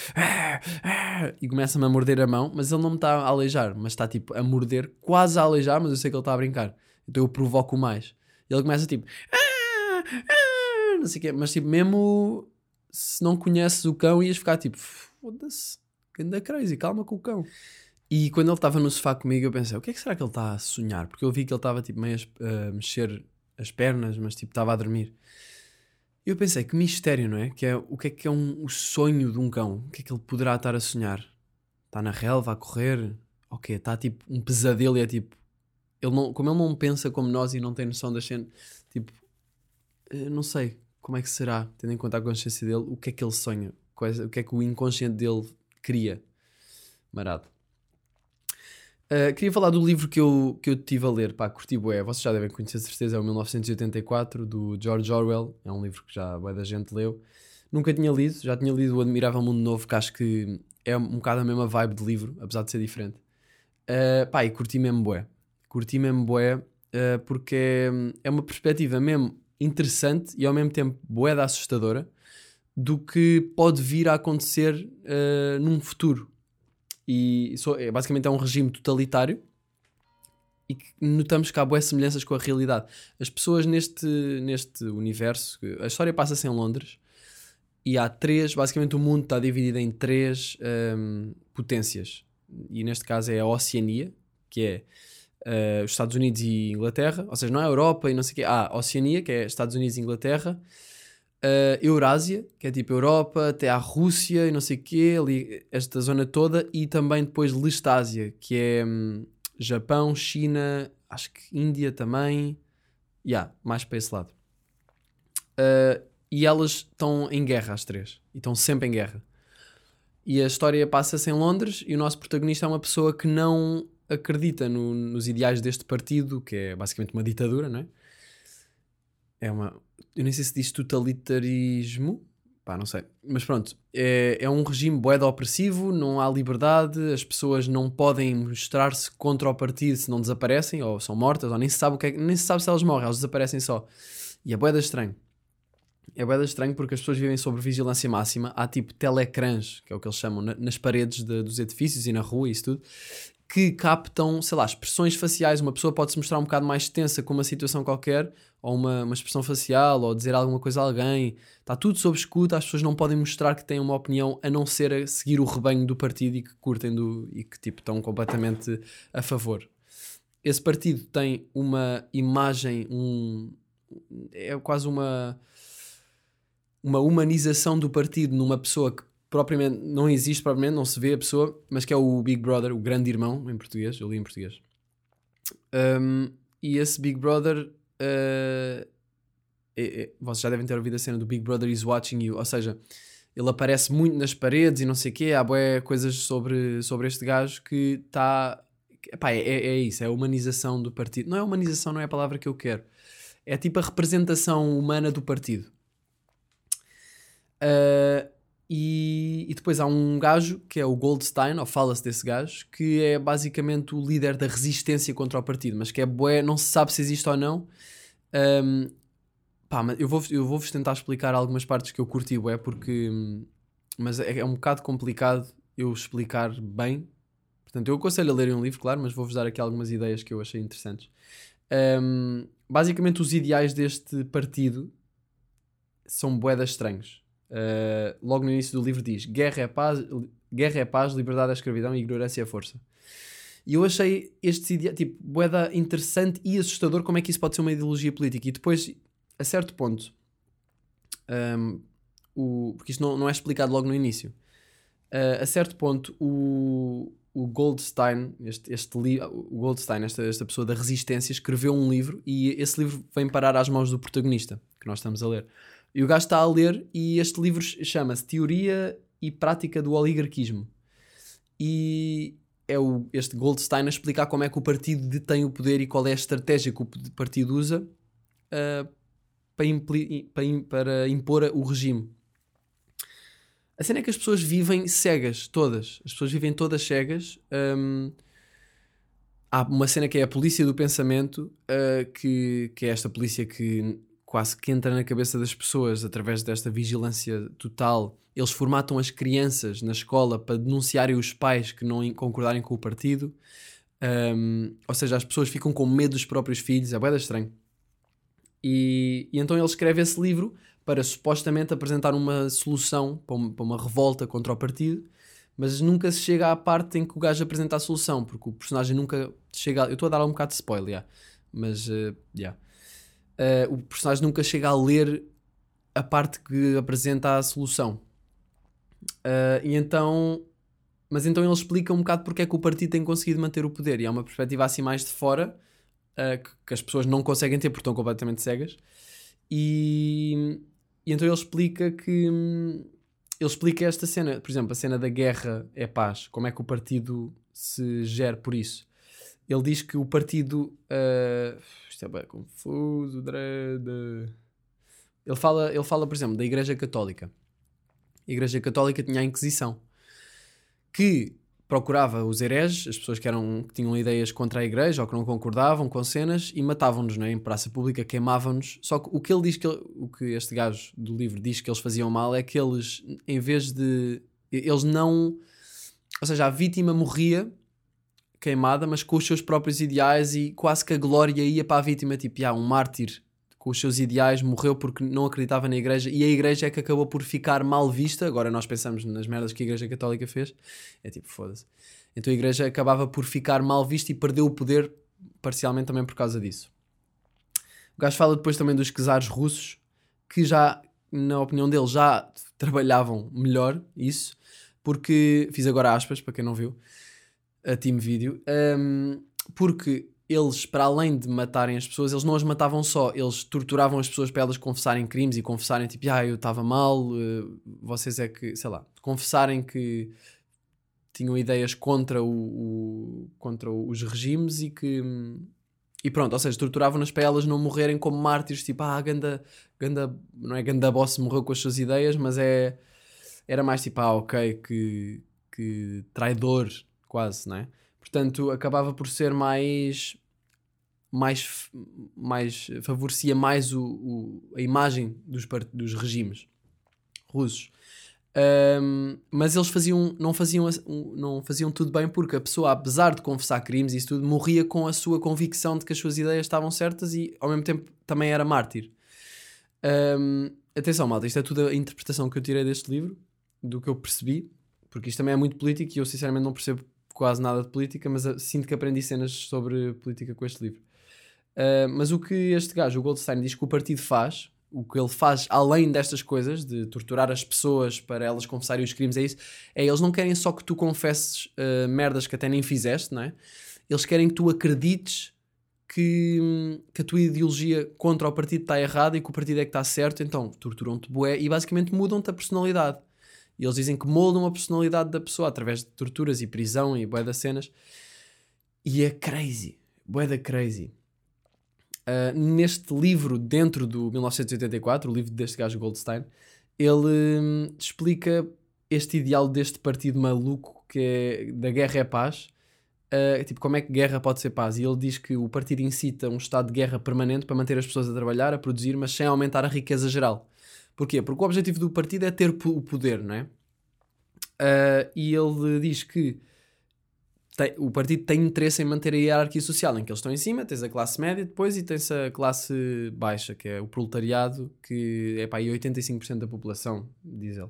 E começa-me a morder a mão, mas ele não me está a aleijar, mas está tipo a morder, quase a aleijar, mas eu sei que ele está a brincar. Então eu provoco mais. E ele começa tipo. Não sei o quê, mas tipo, mesmo se não conheces o cão, ias ficar tipo, foda-se, anda crazy, calma com o cão. E quando ele estava no sofá comigo, eu pensei, o que é que será que ele está a sonhar? Porque eu vi que ele estava tipo meio a a mexer as pernas, mas tipo estava a dormir. E eu pensei, que mistério, não é? Que é o que é que é um, o sonho de um cão? O que é que ele poderá estar a sonhar? Está na relva a correr? Ok, está tipo um pesadelo e é tipo. Ele não, como ele não pensa como nós e não tem noção das cenas, tipo, eu não sei como é que será, tendo em conta a consciência dele, o que é que ele sonha, o que é que o inconsciente dele cria. Marado. Uh, queria falar do livro que eu, que eu tive a ler, pá, curti bué, vocês já devem conhecer certeza, é o 1984, do George Orwell, é um livro que já bué da gente leu. Nunca tinha lido, já tinha lido o Admirável Mundo Novo, que acho que é um bocado a mesma vibe de livro, apesar de ser diferente. Uh, pá, e curti mesmo bué, curti mesmo bué, uh, porque é, é uma perspectiva mesmo interessante e ao mesmo tempo bué da assustadora do que pode vir a acontecer uh, num futuro e só- é, basicamente é um regime totalitário e notamos que há boas semelhanças com a realidade. As pessoas neste, neste universo, a história passa-se em Londres e há três, basicamente o mundo está dividido em três hum, potências. E neste caso é a Oceania, que é eh, os Estados Unidos e Inglaterra, ou seja, não é a Europa e não sei o quê, há a Oceania, que é Estados Unidos e Inglaterra, a Eurásia, que é tipo Europa, até à Rússia e não sei o quê, ali, esta zona toda, e também depois Listásia, que é hum, Japão, China, acho que Índia também, yeah, mais para esse lado. Uh, e elas estão em guerra, as três, e estão sempre em guerra. E a história passa-se em Londres, e o nosso protagonista é uma pessoa que não acredita no- nos ideais deste partido, que é basicamente uma ditadura, não é? É uma, eu nem sei se diz totalitarismo, pá, não sei. Mas pronto, é, é um regime boeda opressivo, não há liberdade, as pessoas não podem mostrar-se contra o partido se não desaparecem, ou são mortas, ou nem se sabe, o que é, nem se, sabe se elas morrem, elas desaparecem só. E é boeda estranho. É boeda estranho porque as pessoas vivem sob vigilância máxima, há tipo telecrãs, que é o que eles chamam, na- nas paredes de- dos edifícios e na rua e isso tudo. que captam, sei lá, expressões faciais. Uma pessoa pode se mostrar um bocado mais tensa com uma situação qualquer, ou uma, uma expressão facial, ou dizer alguma coisa a alguém. Está tudo sob escuta, as pessoas não podem mostrar que têm uma opinião a não ser a seguir o rebanho do partido e que curtem do, e que tipo, estão completamente a favor. Esse partido tem uma imagem, um, é quase uma uma humanização do partido numa pessoa que propriamente não existe, propriamente não se vê a pessoa, mas que é o Big Brother, o grande irmão, em português, eu li em português. Um, e esse Big Brother, uh, é, é, vocês já devem ter ouvido a cena do Big Brother is watching you, ou seja, ele aparece muito nas paredes e não sei o quê, há boé coisas sobre, sobre este gajo que está. É, é, é isso, é a humanização do partido. Não é humanização, não é a palavra que eu quero. É tipo a representação humana do partido. Uh, e, e, depois há um gajo que é o Goldstein, ou fala-se desse gajo, que é basicamente o líder da resistência contra o partido, mas que é bué, não se sabe se existe ou não. Um, pá, eu vou-vos eu vou tentar explicar algumas partes que eu curti bué, porque. Mas é, é um bocado complicado eu explicar bem. Portanto, eu aconselho a lerem um livro, claro, mas vou-vos dar aqui algumas ideias que eu achei interessantes. Um, basicamente, os ideais deste partido são boedas estranhos. Uh, logo no início do livro diz: guerra é, paz, guerra é paz, liberdade é escravidão e ignorância é força. E eu achei este tipo, boeda interessante e assustador como é que isso pode ser uma ideologia política. E depois, a certo ponto, um, o, porque isto não, não é explicado logo no início, uh, a certo ponto, o, o Goldstein, este, este o Goldstein, esta, esta pessoa da resistência, escreveu um livro e esse livro vem parar às mãos do protagonista, que nós estamos a ler. E o gajo está a ler e este livro chama-se Teoria e Prática do Oligarquismo. E é o, este Goldstein a explicar como é que o partido detém o poder e qual é a estratégia que o partido usa uh, para, para, para impor o regime. A cena é que as pessoas vivem cegas, todas. As pessoas vivem todas cegas. Um, há uma cena que é a polícia do pensamento, uh, que, que é esta polícia que quase que entra na cabeça das pessoas através desta vigilância total. Eles formatam as crianças na escola para denunciarem os pais que não concordarem com o partido. Um, ou seja, as pessoas ficam com medo dos próprios filhos, é bem estranho. E, e, então ele escreve esse livro para supostamente apresentar uma solução para uma, para uma, revolta contra o partido, mas nunca se chega à parte em que o gajo apresenta a solução, porque o personagem nunca chega. A, eu estou a dar um bocado de spoiler, yeah, mas uh, yeah uh, o personagem nunca chega a ler a parte que apresenta a solução. Uh, e então, mas então ele explica um bocado porque é que o partido tem conseguido manter o poder. E é uma perspectiva assim mais de fora uh, que, que, as pessoas não conseguem ter porque estão completamente cegas. E, e então ele explica que ele explica esta cena, por exemplo, a cena da guerra é paz, como é que o partido se gera por isso. Ele diz que o partido uh, isto é bem confuso, dread. Ele fala, ele fala, por exemplo, da Igreja Católica. A Igreja Católica tinha a Inquisição, que procurava os hereges, as pessoas que, eram, que tinham ideias contra a Igreja ou que não concordavam com cenas, e matavam-nos né, em praça pública, queimavam-nos. Só que o que ele diz que ele, o que este gajo do livro diz que eles faziam mal é que eles, em vez de. Eles não. Ou seja, a vítima morria queimada, mas com os seus próprios ideais e quase que a glória ia para a vítima, tipo, ah, um mártir com os seus ideais morreu porque não acreditava na igreja e a igreja é que acabou por ficar mal vista. Agora nós pensamos nas merdas que a igreja católica fez, é tipo, foda-se. Então a igreja acabava por ficar mal vista e perdeu o poder parcialmente também por causa disso. O gajo fala depois também dos czares russos, que já, na opinião dele, já trabalhavam melhor isso, porque, fiz agora aspas para quem não viu, a Team Video, um, porque eles, para além de matarem as pessoas, eles não as matavam só, eles torturavam as pessoas para elas confessarem crimes e confessarem tipo, ah, eu estava mal, uh, vocês é que, sei lá, confessarem que tinham ideias contra, o, o contra os regimes e que. E pronto, ou seja, torturavam-nas para elas não morrerem como mártires, tipo, ah, ganda, ganda, não é ganda boss morreu com as suas ideias, mas é. Era mais tipo, ah, ok, que, que traidor quase, não é? Portanto, acabava por ser mais. mais, mais favorecia mais o, o a imagem dos, dos regimes russos. Ahm, mas eles faziam, não, faziam, um- não faziam tudo bem porque a pessoa, apesar de confessar crimes e isso tudo, morria com a sua convicção de que as suas ideias estavam certas e ao mesmo tempo também era mártir. Ahm, atenção, malta, isto é tudo a interpretação que eu tirei deste livro, do que eu percebi, porque isto também é muito político e eu sinceramente não percebo quase nada de política, mas ah, sinto que aprendi cenas sobre política com este livro. Ah, mas o que este gajo, o Goldstein, diz que o partido faz, o que ele faz além destas coisas, de torturar as pessoas para elas confessarem os crimes, é isso. É, eles não querem só que tu confesses ah, merdas que até nem fizeste, não é? Eles querem que tu acredites que, que a tua ideologia contra o partido está errada e que o partido é que está certo, então torturam-te bué e basicamente mudam-te a personalidade. E eles dizem que moldam a personalidade da pessoa através de torturas e prisão e bué das cenas. E é crazy. Bué da crazy. Uh, neste livro, dentro do 1984, o livro deste gajo Goldstein, ele hum, explica este ideal deste partido maluco que é da guerra é paz. Uh, tipo, como é que guerra pode ser paz? E ele diz que o partido incita um estado de guerra permanente para manter as pessoas a trabalhar, a produzir, mas sem aumentar a riqueza geral. Porquê? Porque o objetivo do partido é ter o poder, não é? Uh, e ele diz que tem- o partido tem interesse em manter a hierarquia social, em que eles estão em cima, tens a classe média depois e tens a classe baixa, que é o proletariado, que é aí 85% da população, diz ele.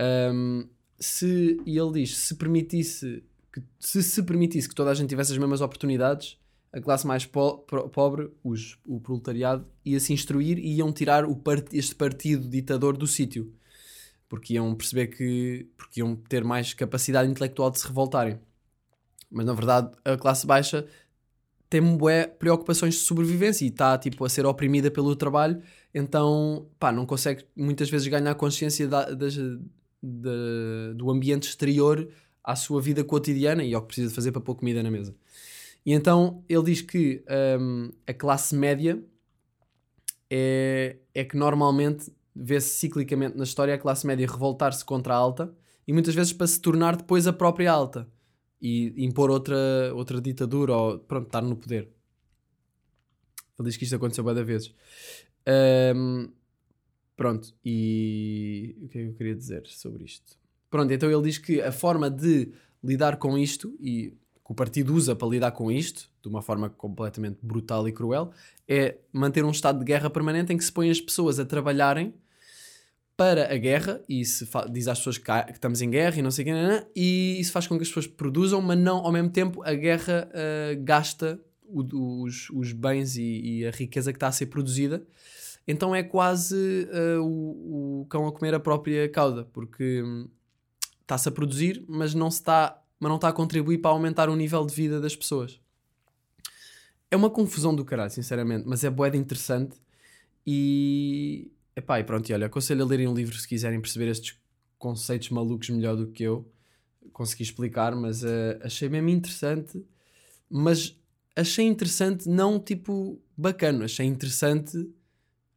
Um, se, e ele diz, se permitisse que, se se permitisse que toda a gente tivesse as mesmas oportunidades, a classe mais po- pro- pobre, os, o proletariado, ia se instruir e iam tirar part- este partido ditador do sítio. Porque iam perceber que. porque iam ter mais capacidade intelectual de se revoltarem. Mas na verdade, a classe baixa tem bué preocupações de sobrevivência e está tipo, a ser oprimida pelo trabalho, então pá, não consegue muitas vezes ganhar consciência da- das- da- do ambiente exterior à sua vida cotidiana e ao que precisa fazer para pôr comida na mesa. E então ele diz que hum, a classe média é, é que normalmente vê-se ciclicamente na história a classe média revoltar-se contra a alta e muitas vezes para se tornar depois a própria alta e impor outra, outra ditadura ou pronto, estar no poder. Ele diz que isto aconteceu várias vezes. Ahm, pronto, e o que é que eu queria dizer sobre isto? Pronto, então ele diz que a forma de lidar com isto e que o partido usa para lidar com isto, de uma forma completamente brutal e cruel, é manter um estado de guerra permanente em que se põe as pessoas a trabalharem para a guerra e se diz às pessoas que, que estamos em guerra e não sei o que, e isso faz com que as pessoas produzam, mas não ao mesmo tempo a guerra ah, gasta o- os, os bens e, e a riqueza que está a ser produzida. Então é quase ah, o, o cão a comer a própria cauda, porque hum, está-se a produzir, mas não se está, mas não está a contribuir para aumentar o nível de vida das pessoas. É uma confusão do caralho, sinceramente, mas é boeda interessante e epá, e pronto, e olha, aconselho a lerem um livro se quiserem perceber estes conceitos malucos melhor do que eu consegui explicar, mas eh, achei mesmo interessante, mas achei interessante não tipo bacana, achei interessante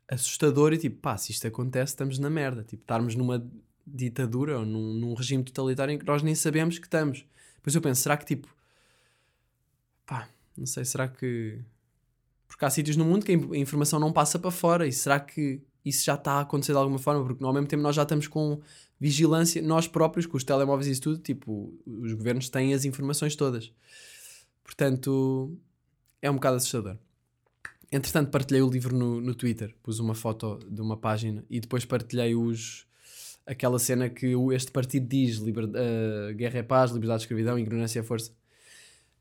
assustador e tipo, pá, se isto acontece estamos na merda, tipo, estarmos numa ditadura ou num, num regime totalitário em que nós nem sabemos que estamos. Depois eu penso, será que tipo, pá, não sei, será que porque há sítios no mundo que a informação não passa para fora e será que isso já está a acontecer de alguma forma? Porque ao mesmo tempo nós já estamos com vigilância, nós próprios, com os telemóveis e isso tudo, tipo, os governos têm as informações todas. Portanto, é um bocado assustador. Entretanto, partilhei o livro no, no Twitter, pus uma foto de uma página e depois partilhei os aquela cena que este partido diz: liber, eh, guerra é paz, liberdade é escravidão, ignorância é força.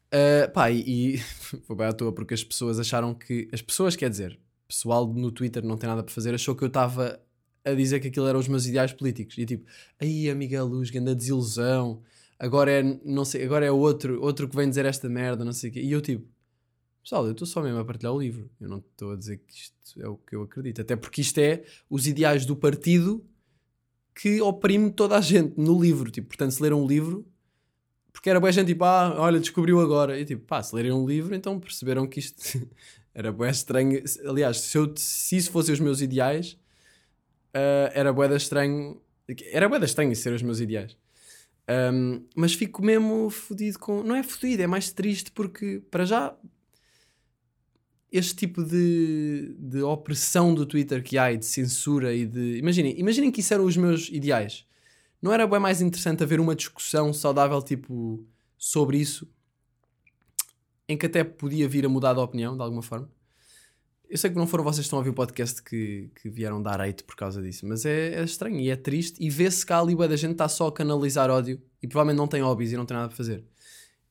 Uh, pá, e, e foi bem à toa porque as pessoas acharam que. As pessoas, quer dizer, pessoal no Twitter não tem nada para fazer, achou que eu estava a dizer que aquilo eram os meus ideais políticos. E tipo, aí a Miguel Luz, grande desilusão, agora é, não sei, agora é outro, outro que vem dizer esta merda, não sei o quê. E eu tipo, pessoal, eu estou só mesmo a partilhar o livro, eu não estou a dizer que isto é o que eu acredito, até porque isto é os ideais do partido que oprime toda a gente no livro. Tipo, portanto, se leram um livro porque era boa gente tipo, ah, olha, descobriu agora. E tipo, pá, se lerem um livro, então perceberam que isto era bué estranho. Aliás, se, eu, se isso fossem os meus ideais, ah, era da estranho. Era da estranho ser os meus ideais. Ahm, mas fico mesmo fodido com. Não é fodido, é mais triste porque, para já, este tipo de, de opressão do Twitter que há e de censura e de. Imaginem, imaginem que isso eram os meus ideais. Não era bem mais interessante haver uma discussão saudável, tipo, sobre isso, em que até podia vir a mudar de opinião, de alguma forma? Eu sei que não foram vocês que estão a ouvir o podcast que, que vieram dar hate por causa disso, mas é, é estranho e é triste. E vê-se que a ali da gente está só a canalizar ódio e provavelmente não tem hobbies e não tem nada para fazer.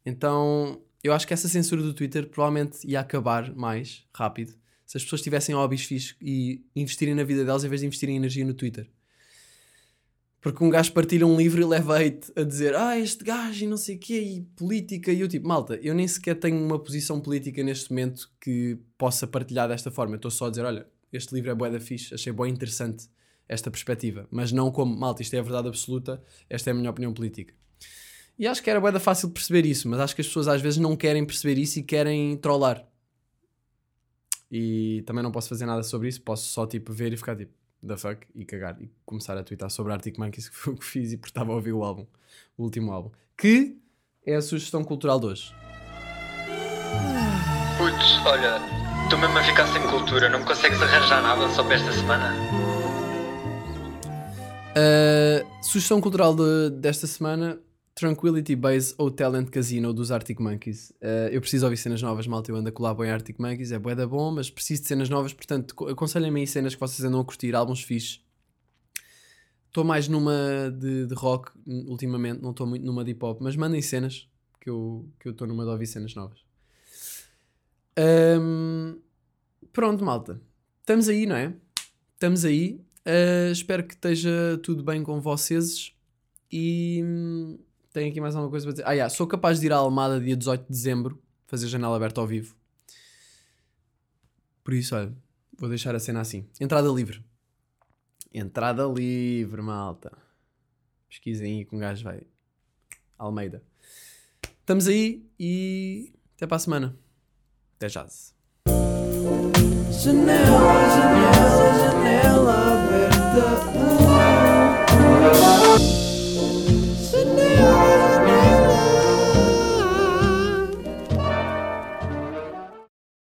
Então eu acho que essa censura do Twitter provavelmente ia acabar mais rápido se as pessoas tivessem hobbies fixos e investirem na vida delas em vez de investirem energia no Twitter. Porque um gajo partilha um livro e leva hate a dizer ah, este gajo e não sei o quê, e política, e eu tipo, malta, eu nem sequer tenho uma posição política neste momento que possa partilhar desta forma. Estou só a dizer, olha, este livro é bué da fixe, achei bué interessante esta perspectiva. Mas não como, malta, isto é a verdade absoluta, esta é a minha opinião política. E acho que era bué da fácil perceber isso, mas acho que as pessoas às vezes não querem perceber isso e querem trollar. E também não posso fazer nada sobre isso, posso só tipo ver e ficar tipo, the fuck, e cagar e começar a twittar sobre Arctic Monkeys, que foi o que fiz e porque estava a ouvir o álbum, o último álbum, que é a sugestão cultural de hoje. Putz, olha, estou mesmo a ficar sem cultura, não me consegues arranjar nada só para esta semana? A sugestão cultural de- desta semana: Tranquility Base Hotel and Casino dos Arctic Monkeys. Uh, eu preciso ouvir cenas novas, malta. Eu ando a colar bem Arctic Monkeys, é bué da bom, mas preciso de cenas novas, portanto, co- aconselhem-me aí cenas que vocês andam a curtir, álbuns fixes. Estou mais numa de, de rock hum, ultimamente, não estou muito numa de hip hop, mas mandem cenas que eu estou numa de ouvir cenas novas. Ahm, pronto, malta. Estamos aí, não é? Estamos aí. Uh, espero que esteja tudo bem com vocês. E tenho aqui mais alguma coisa para dizer. Ah, yeah, sou capaz de ir à Almada dia 18 de dezembro, fazer janela aberta ao vivo. Por isso, olha, vou deixar a cena assim. Entrada livre. Entrada livre, malta. Pesquisem aí que um gajo vai. Almeida. Estamos aí e até para a semana. Até já. Janela, janela, janela aberta.